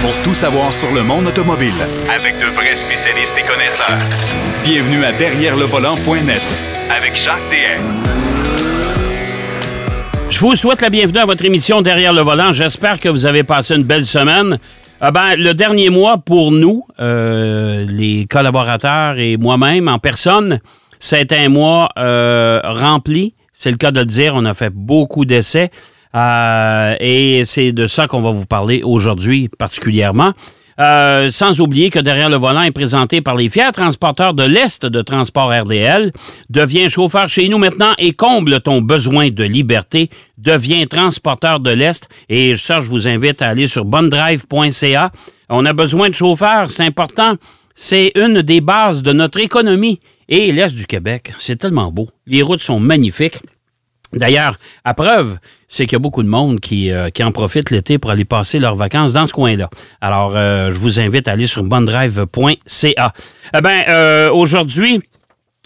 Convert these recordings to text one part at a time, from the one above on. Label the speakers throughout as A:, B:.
A: pour tout savoir sur le monde automobile.
B: Avec de vrais spécialistes et connaisseurs.
A: Bienvenue à Derrière le volant.net
B: Avec Jacques DM.
C: Je vous souhaite la bienvenue à votre émission Derrière le volant. J'espère que vous avez passé une belle semaine. Ah ben, le dernier mois pour nous, euh, les collaborateurs et moi-même en personne, c'est un mois euh, rempli. C'est le cas de le dire. On a fait beaucoup d'essais. Euh, et c'est de ça qu'on va vous parler aujourd'hui particulièrement. Euh, sans oublier que derrière le volant est présenté par les fiers transporteurs de l'Est de Transport RDL. Deviens chauffeur chez nous maintenant et comble ton besoin de liberté. Deviens transporteur de l'Est. Et ça, je vous invite à aller sur bondrive.ca. On a besoin de chauffeurs, c'est important. C'est une des bases de notre économie. Et l'Est du Québec, c'est tellement beau. Les routes sont magnifiques. D'ailleurs, à preuve, c'est qu'il y a beaucoup de monde qui, euh, qui en profite l'été pour aller passer leurs vacances dans ce coin-là. Alors, euh, je vous invite à aller sur bondrive.ca. Eh bien, euh, aujourd'hui,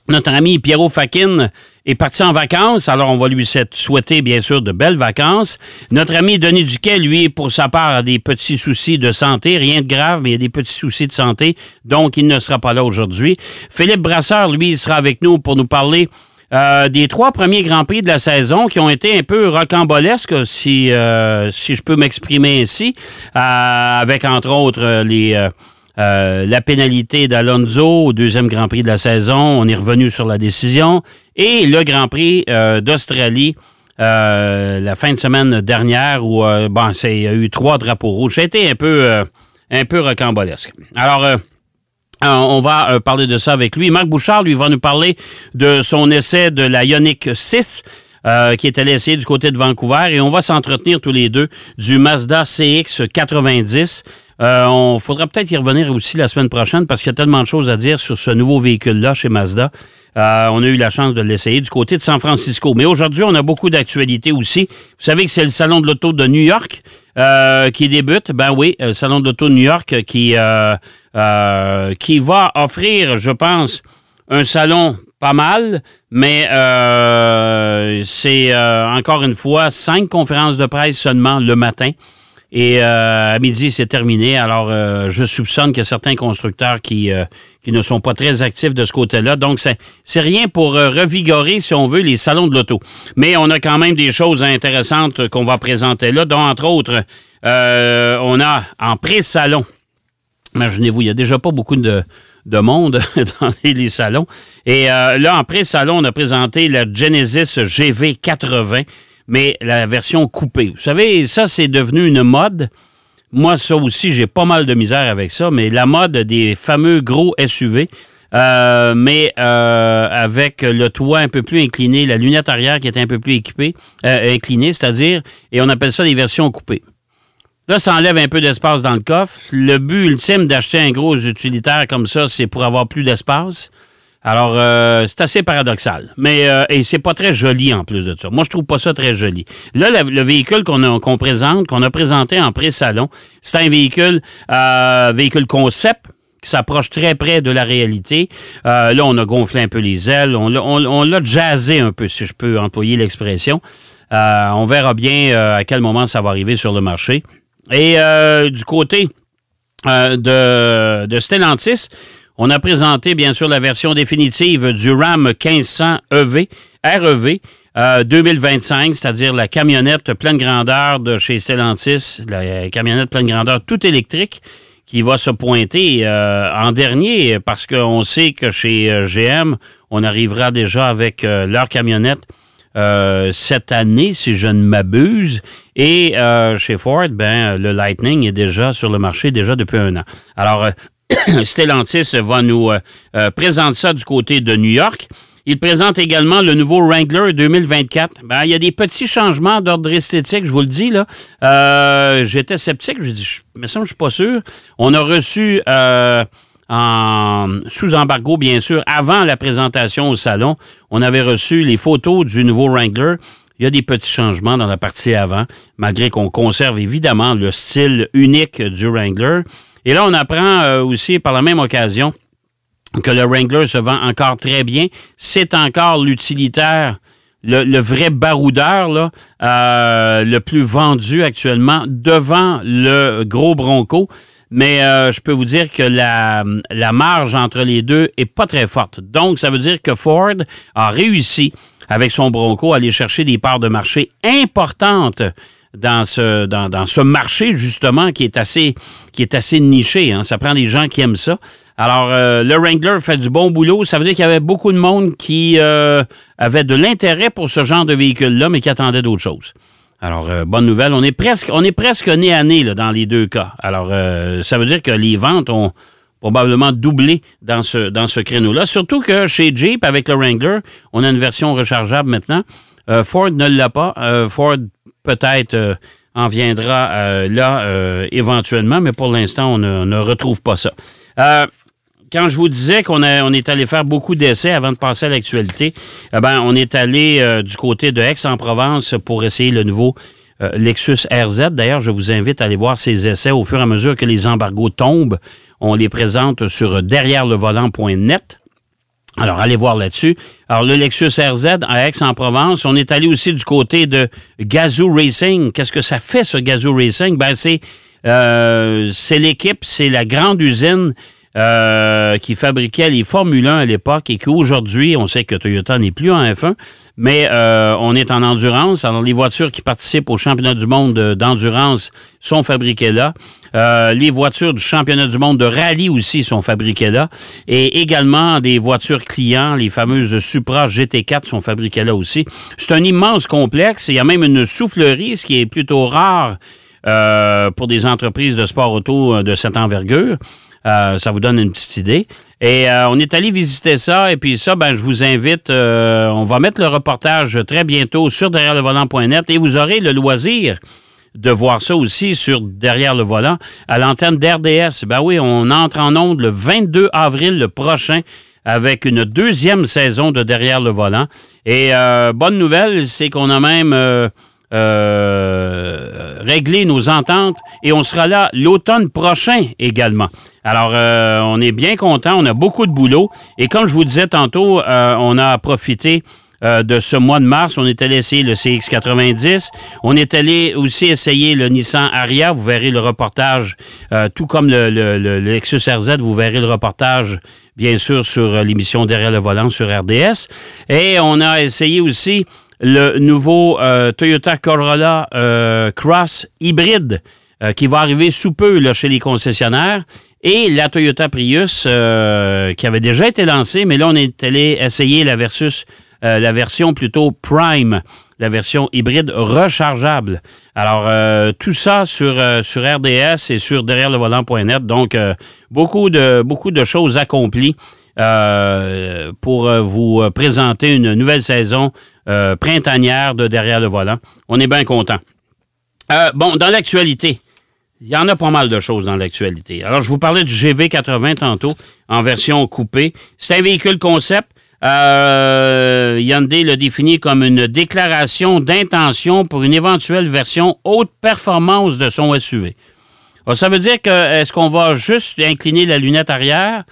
C: notre ami Pierrot Fakin est parti en vacances, alors on va lui souhaiter bien sûr de belles vacances. Notre ami Denis Duquet, lui, pour sa part, a des petits soucis de santé, rien de grave, mais il a des petits soucis de santé, donc il ne sera pas là aujourd'hui. Philippe Brasseur, lui, sera avec nous pour nous parler euh, des trois premiers Grands Prix de la saison qui ont été un peu rocambolesques, si, euh, si je peux m'exprimer ainsi, euh, avec entre autres les, la pénalité d'Alonso au deuxième Grand Prix de la saison. On est revenu sur la décision. Et le Grand Prix d'Australie. la fin de semaine dernière où bon, il y a eu trois drapeaux rouges. Été un peu, un peu rocambolesque. Alors, euh, on va euh, parler de ça avec lui. Marc Bouchard, lui, va nous parler de son essai de la Ioniq 6. Euh, qui est allé du côté de Vancouver et on va s'entretenir tous les deux du Mazda CX 90. on faudra peut-être y revenir aussi la semaine prochaine parce qu'il y a tellement de choses à dire sur ce nouveau véhicule-là chez Mazda. on a eu la chance de l'essayer du côté de San Francisco. Mais aujourd'hui, on a beaucoup d'actualités aussi. Vous savez que c'est le Salon de l'Auto de New York qui débute. Ben oui, le Salon de l'Auto de New York qui euh, qui va offrir, je pense, un salon pas mal, mais euh, c'est euh, encore une fois cinq conférences de presse seulement le matin. Et à midi, c'est terminé. Alors, je soupçonne qu'il y a certains constructeurs qui, qui ne sont pas très actifs de ce côté-là. Donc, c'est rien pour revigorer, si on veut, les salons de l'auto. Mais on a quand même des choses intéressantes qu'on va présenter là, dont, entre autres, on a en pré-salon Imaginez-vous, il n'y a déjà pas beaucoup de, monde dans les, salons. Et euh, là, en pré-salon, on a présenté la Genesis GV80, mais la version coupée. Vous savez, ça, c'est devenu une mode. Moi, ça aussi, j'ai pas mal de misère avec ça, mais la mode des fameux gros SUV, euh, mais euh, avec le toit un peu plus incliné, la lunette arrière qui est un peu plus équipée, inclinée, c'est-à-dire, et on appelle ça des versions coupées. Là, ça enlève un peu d'espace dans le coffre. Le but ultime d'acheter un gros utilitaire comme ça, c'est pour avoir plus d'espace. Alors, euh, c'est assez paradoxal. Mais euh, et c'est pas très joli en plus de ça. Moi, je trouve pas ça très joli. Là, le, véhicule qu'on présente, qu'on a présenté en pré-salon, c'est un véhicule, euh, véhicule concept qui s'approche très près de la réalité. là, on a gonflé un peu les ailes. On, on l'a jazzé un peu, si je peux employer l'expression. on verra bien à quel moment ça va arriver sur le marché. Et euh, du côté euh, de, de, Stellantis, on a présenté bien sûr la version définitive du RAM 1500 EV, REV. 2025, c'est-à-dire la camionnette pleine grandeur de chez Stellantis, la camionnette pleine grandeur tout électrique qui va se pointer euh, en dernier parce qu'on sait que chez GM, on arrivera déjà avec leur camionnette euh, cette année, si je ne m'abuse. Et euh, chez Ford, ben, le Lightning est déjà sur le marché déjà depuis un an. Alors, euh, Stellantis va nous présenter ça du côté de New York. Il présente également le nouveau Wrangler 2024. Ben, il y a des petits changements d'ordre esthétique, je vous le dis. là. J'étais sceptique, je dis, mais ça, je suis pas sûr. On a reçu sous embargo, bien sûr, avant la présentation au salon. On avait reçu les photos du nouveau Wrangler. Il y a des petits changements dans la partie avant, malgré qu'on conserve évidemment le style unique du Wrangler. Et là, on apprend euh, aussi par la même occasion que le Wrangler se vend encore très bien. C'est encore l'utilitaire le, vrai baroudeur, là, euh, le plus vendu actuellement devant le gros Bronco. Mais euh, je peux vous dire que la, marge entre les deux est pas très forte. Donc, ça veut dire que Ford a réussi avec son Bronco à aller chercher des parts de marché importantes dans ce, marché, justement, qui est assez, qui est assez niché. Hein. Ça prend des gens qui aiment ça. Alors, euh, le Wrangler fait du bon boulot. Ça veut dire qu'il y avait beaucoup de monde qui euh, avait de l'intérêt pour ce genre de véhicule-là, mais qui attendait d'autres choses. Alors, euh, bonne nouvelle. On est presque, on est presque nez à nez là, dans les deux cas. Alors, ça veut dire que les ventes ont probablement doublé dans ce, dans ce créneau-là. Surtout que chez Jeep, avec le Wrangler, on a une version rechargeable maintenant. Ford ne l'a pas. Ford, peut-être en viendra là éventuellement, mais pour l'instant, on ne, retrouve pas ça quand je vous disais qu'on on est allé faire beaucoup d'essais avant de passer à l'actualité, eh ben, on est allé euh, du côté de Aix-en-Provence pour essayer le nouveau euh, Lexus RZ. D'ailleurs, je vous invite à aller voir ces essais au fur et à mesure que les embargos tombent. On les présente sur derrière-le-volant.net. Alors, allez voir là-dessus. Alors, le Lexus RZ à Aix-en-Provence, on est allé aussi du côté de Gazoo Racing. Qu'est-ce que ça fait, ce Gazoo Racing? Ben, c'est, euh, c'est l'équipe, c'est la grande usine euh, qui fabriquait les Formule 1 à l'époque et qu'aujourd'hui, on sait que Toyota n'est plus en F1, mais euh, on est en endurance. Alors, les voitures qui participent au championnat du monde d'endurance sont fabriquées là. Euh, les voitures du championnat du monde de rallye aussi sont fabriquées là. Et également des voitures clients, les fameuses Supra GT4 sont fabriquées là aussi. C'est un immense complexe. Il y a même une soufflerie, ce qui est plutôt rare pour des entreprises de sport auto de cette envergure. Euh, ça vous donne une petite idée. Et euh, on est allé visiter ça. Et puis ça, ben, je vous invite. Euh, on va mettre le reportage très bientôt sur derrière le volant.net et vous aurez le loisir de voir ça aussi sur Derrière le volant à l'antenne d'RDS. Ben oui, on entre en onde le 22 avril le prochain avec une deuxième saison de Derrière le volant. Et bonne nouvelle, c'est qu'on a même euh, régler nos ententes et on sera là l'automne prochain également. Alors, euh, on est bien content, on a beaucoup de boulot et comme je vous disais tantôt, euh, on a profité de ce mois de mars. On est allé essayer le CX90. On est allé aussi essayer le Nissan Aria. Vous verrez le reportage, tout comme le, le, Lexus RZ, vous verrez le reportage, bien sûr, sur l'émission Derrière le volant sur RDS. Et on a essayé aussi le nouveau euh, Toyota Corolla euh, Cross hybride euh, qui va arriver sous peu chez les concessionnaires. Et la Toyota Prius qui avait déjà été lancée, mais là, on est allé essayer la, version plutôt Prime, la version hybride rechargeable. Alors, tout ça sur, sur RDS et sur derrière le volant.net. Donc, beaucoup, de, beaucoup de choses accomplies. pour vous présenter une nouvelle saison euh, printanière de derrière le volant. On est bien content. Euh, bon, dans l'actualité, il y en a pas mal de choses dans l'actualité. Alors, je vous parlais du GV80 tantôt, en version coupée. C'est un véhicule concept. Euh, Hyundai l'a défini comme une déclaration d'intention pour une éventuelle version haute performance de son SUV. ça veut dire que est-ce qu'on va juste incliner la lunette arrière?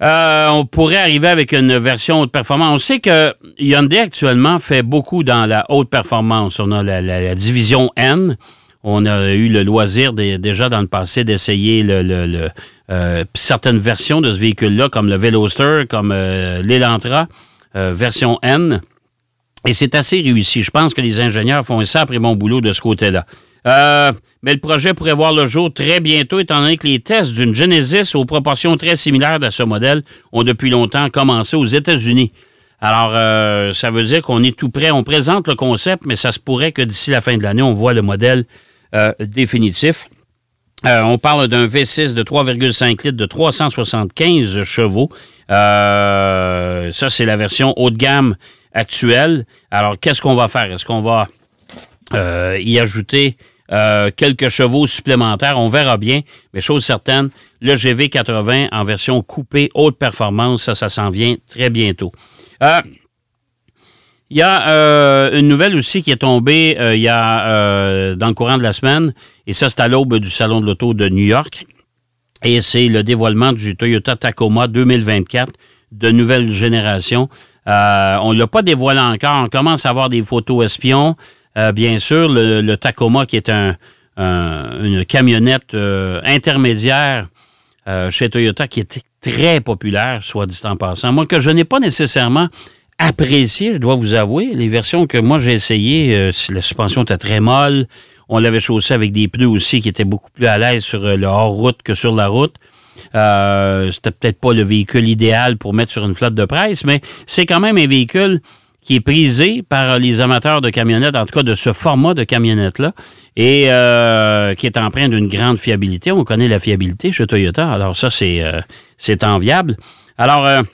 C: Euh, on pourrait arriver avec une version haute performance. On sait que Hyundai actuellement fait beaucoup dans la haute performance. On a la, division N. On a eu le loisir déjà dans le passé d'essayer euh, certaines versions de ce véhicule-là, comme le Veloster, comme euh, l'Elantra, version N. Et c'est assez réussi. Je pense que les ingénieurs font un sacré bon boulot de ce côté-là. Euh, mais le projet pourrait voir le jour très bientôt, étant donné que les tests d'une Genesis aux proportions très similaires à ce modèle ont depuis longtemps commencé aux États-Unis. Alors, euh, ça veut dire qu'on est tout prêt. On présente le concept, mais ça se pourrait que d'ici la fin de l'année, on voit le modèle euh, définitif. on parle d'un V6 de 3,5 litres de 375 chevaux. ça, c'est la version haut de gamme actuelle. Alors, qu'est-ce qu'on va faire? Est-ce qu'on va y ajouter euh, quelques chevaux supplémentaires. On verra bien. Mais chose certaine, le GV80 en version coupée haute performance, ça, ça s'en vient très bientôt. Euh, il y a euh, une nouvelle aussi qui est tombée il y a dans le courant de la semaine, et ça, c'est à l'aube du Salon de l'Auto de New York. Et c'est le dévoilement du Toyota Tacoma 2024 de nouvelle génération. on ne l'a pas dévoilé encore. On commence à avoir des photos espions. Bien sûr, le, Tacoma, qui est un, une camionnette intermédiaire chez Toyota, qui est très populaire, soit dit en passant. Moi, que je n'ai pas nécessairement apprécié, je dois vous avouer. Les versions que moi j'ai essayées, euh, la suspension était très molle. On l'avait chaussé avec des pneus aussi qui étaient beaucoup plus à l'aise sur euh, le hors-route que sur la route. Euh, c'était peut-être pas le véhicule idéal pour mettre sur une flotte de presse, mais c'est quand même un véhicule qui est prisé par les amateurs de camionnettes, en tout cas de ce format de camionnette-là, et qui est empreint d'une grande fiabilité. On connaît la fiabilité chez Toyota, alors ça, c'est c'est enviable. Alors,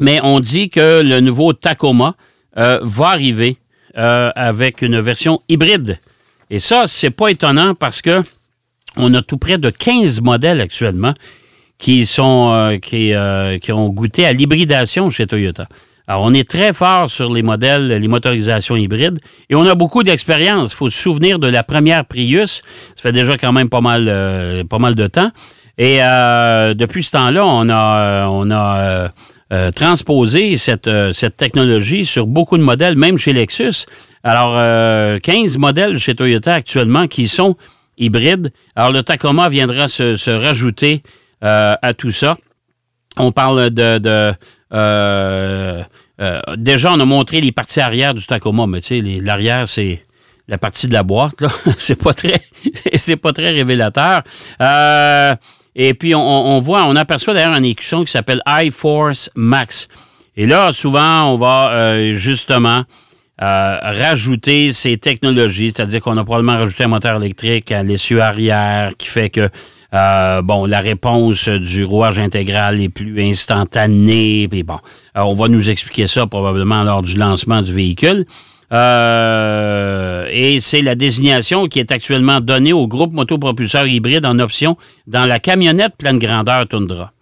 C: mais on dit que le nouveau Tacoma euh, va arriver euh, avec une version hybride. Et ça, c'est pas étonnant parce que on a tout près de 15 modèles actuellement qui sont euh, qui, qui, ont goûté à l'hybridation chez Toyota. Alors, on est très fort sur les modèles, les motorisations hybrides, et on a beaucoup d'expérience. Il faut se souvenir de la première Prius. Ça fait déjà quand même pas mal, pas mal de temps. Et depuis ce temps-là, on a, on a euh, transposer cette, euh, cette technologie sur beaucoup de modèles, même chez Lexus. Alors, 15 euh, modèles chez Toyota actuellement qui sont hybrides. Alors, le Tacoma viendra se, rajouter à tout ça. On parle de... déjà, on a montré les parties arrière du Tacoma, mais tu sais, l'arrière, c'est la partie de la boîte, là. c'est pas très, c'est pas très révélateur. Euh, et puis, on, voit, on aperçoit d'ailleurs un écusson qui s'appelle iForce Max. Et là, souvent, on va euh, justement euh, rajouter ces technologies, c'est-à-dire qu'on a probablement rajouté un moteur électrique à l'essieu arrière qui fait que euh, bon, la réponse du rouage intégral est plus instantanée. Puis bon, on va nous expliquer ça probablement lors du lancement du véhicule. Euh, et c'est la désignation qui est actuellement donnée au groupe motopropulseur hybride en option dans la camionnette pleine grandeur Tundra.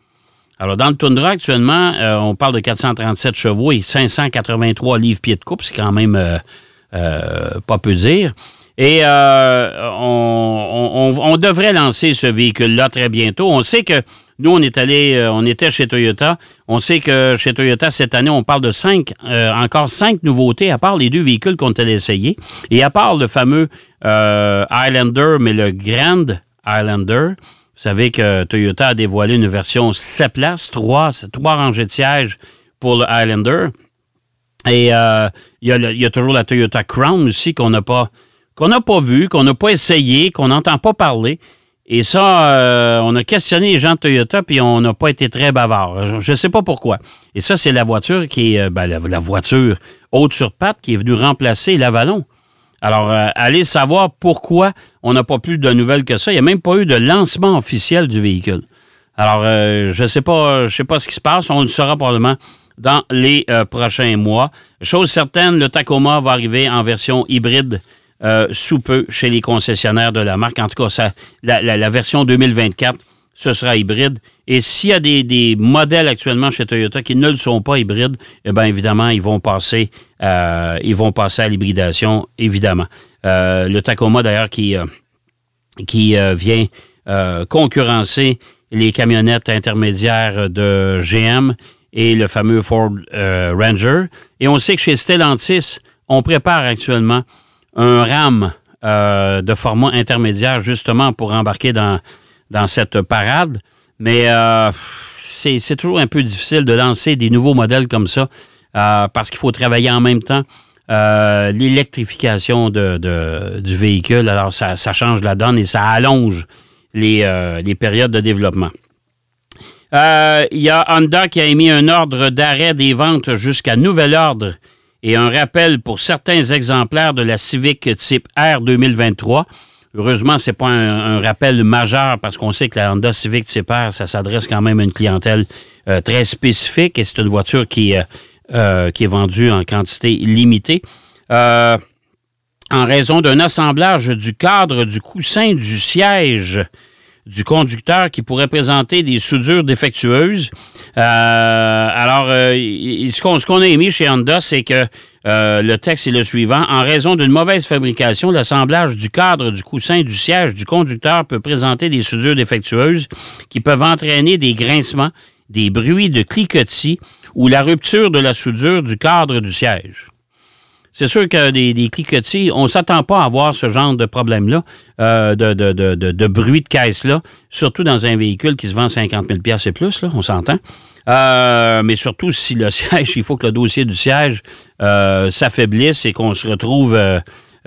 C: Alors, dans le Tundra, actuellement, euh, on parle de 437 chevaux et 583 livres-pieds de coupe. C'est quand même euh, pas peu dire. Et on, on, devrait lancer ce véhicule-là très bientôt. On sait que nous, on est allé, euh, on était chez Toyota. On sait que chez Toyota, cette année, on parle de cinq, euh, encore cinq nouveautés, à part les deux véhicules qu'on allé essayer. Et à part le fameux euh, Highlander, mais le Grand Highlander. Vous savez que Toyota a dévoilé une version 7 places, trois, trois rangées de sièges pour le Highlander. Et il y, a toujours la Toyota Crown aussi qu'on n'a pas qu'on n'a pas vu, qu'on n'a pas essayé, qu'on n'entend pas parler. Et ça, euh, on a questionné les gens de Toyota, puis on n'a pas été très bavard. Je ne sais pas pourquoi. Et ça, c'est la voiture qui est, euh, ben, la, voiture haute sur patte qui est venue remplacer l'Avalon. Alors, euh, allez savoir pourquoi on n'a pas plus de nouvelles que ça. Il n'y a même pas eu de lancement officiel du véhicule. Alors, je ne sais pas, je sais pas ce qui se passe. On le saura probablement dans les prochains mois. Chose certaine, le Tacoma va arriver en version hybride euh, sous peu chez les concessionnaires de la marque. En tout cas, la, version 2024, ce sera hybride. Et s'il y a des, modèles actuellement chez Toyota qui ne le sont pas hybrides, eh bien évidemment, ils vont passer, euh, à l'hybridation, évidemment. Euh, le Tacoma, d'ailleurs, qui, qui vient concurrencer les camionnettes intermédiaires de GM et le fameux Ford Ranger. Et on sait que chez Stellantis, on prépare actuellement un RAM euh, de format intermédiaire justement pour embarquer dans, cette parade. Mais euh, c'est toujours un peu difficile de lancer des nouveaux modèles comme ça euh, parce qu'il faut travailler en même temps l'électrification du véhicule. Alors, ça, change la donne et ça allonge les, les périodes de développement. Il y a Honda qui a émis un ordre d'arrêt des ventes jusqu'à nouvel ordre et un rappel pour certains exemplaires de la Civic type R 2023. Heureusement, ce n'est pas un, rappel majeur parce qu'on sait que la Honda Civic type R, ça s'adresse quand même à une clientèle euh, très spécifique et c'est une voiture qui, euh, euh, qui est vendue en quantité limitée. en raison d'un assemblage du cadre du coussin du siège du conducteur qui pourrait présenter des soudures défectueuses. Euh, alors, euh, ce qu'on a émis chez Honda, c'est que euh, le texte est le suivant. En raison d'une mauvaise fabrication, l'assemblage du cadre, du coussin, du siège du conducteur peut présenter des soudures défectueuses qui peuvent entraîner des grincements des bruits de cliquetis ou la rupture de la soudure du cadre du siège. C'est sûr que des, des cliquetis, on ne s'attend pas à avoir ce genre de problème-là, euh, de, bruit de caisse-là, surtout dans un véhicule qui se vend 50 000 et plus, là, on s'entend. Euh, mais surtout si le siège, il faut que le dossier du siège euh, s'affaiblisse et qu'on se retrouve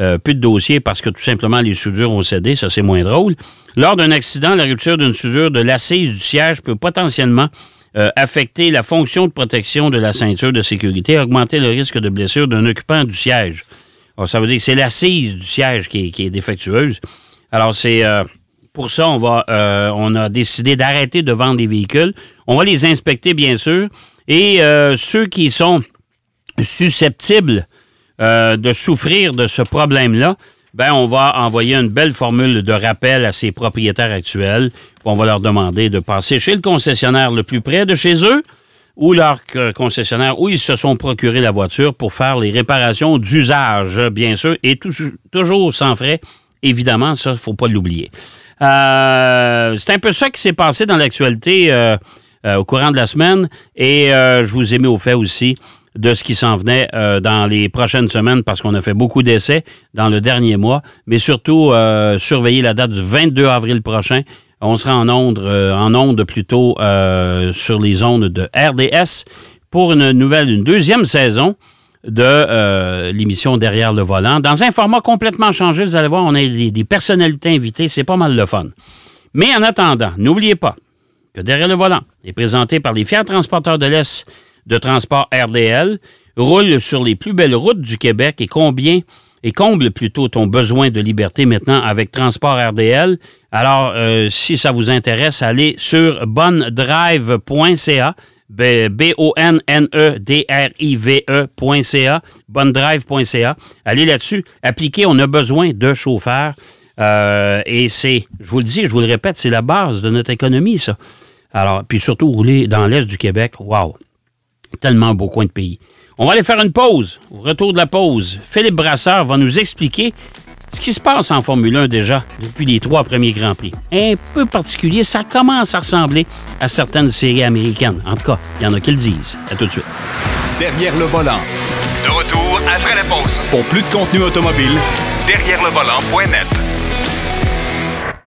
C: euh, plus de dossier parce que tout simplement les soudures ont cédé, ça c'est moins drôle. Lors d'un accident, la rupture d'une soudure de l'assise du siège peut potentiellement euh, affecter la fonction de protection de la ceinture de sécurité, augmenter le risque de blessure d'un occupant du siège. Ça veut dire que c'est l'assise du siège qui est, défectueuse. Alors, c'est euh, pour ça on euh, on a décidé d'arrêter de vendre des véhicules. On va les inspecter, bien sûr. Et ceux qui sont susceptibles de souffrir de ce problème-là, ben on va envoyer une belle formule de rappel à ses propriétaires actuels. On va leur demander de passer chez le concessionnaire le plus près de chez eux ou leur concessionnaire où ils se sont procuré la voiture pour faire les réparations d'usage, bien sûr, et toujours sans frais. Évidemment, ça, faut pas l'oublier. Euh, c'est un peu ça qui s'est passé dans l'actualité euh, euh, au courant de la semaine et je vous ai mis au fait aussi de ce qui s'en venait euh, dans les prochaines semaines parce qu'on a fait beaucoup d'essais dans le dernier mois, mais surtout euh, surveiller la date du 22 avril prochain. On sera en onde, euh, plutôt sur les ondes de RDS pour une nouvelle, une deuxième saison de l'émission Derrière le volant. Dans un format complètement changé, vous allez voir, on a des, des personnalités invitées, c'est pas mal de fun. Mais en attendant, n'oubliez pas que Derrière le volant est présenté par les fiers transporteurs de l'Est de transport RDL roule sur les plus belles routes du Québec et combien et comble plutôt ton besoin de liberté maintenant avec Transport RDL. Alors, euh, si ça vous intéresse, allez sur bonnedrive.ca, B-O-N-N-E-D-R-I-V-E.ca, bonnedrive.ca. Allez là-dessus, appliquez, on a besoin de chauffeurs. Euh, et c'est, je vous le dis, je vous le répète, c'est la base de notre économie, ça. Alors, puis surtout, rouler dans l'Est du Québec, waouh! Tellement beau coin de pays. On va aller faire une pause. Au retour de la pause, Philippe Brasseur va nous expliquer ce qui se passe en Formule 1 déjà depuis les trois premiers Grands Prix. Un peu particulier, ça commence à ressembler à certaines séries américaines. En tout cas, il y en a qui le disent. À tout de suite.
A: Derrière le volant.
B: De retour après la pause.
A: Pour plus de contenu automobile,
B: derrière le volant.net.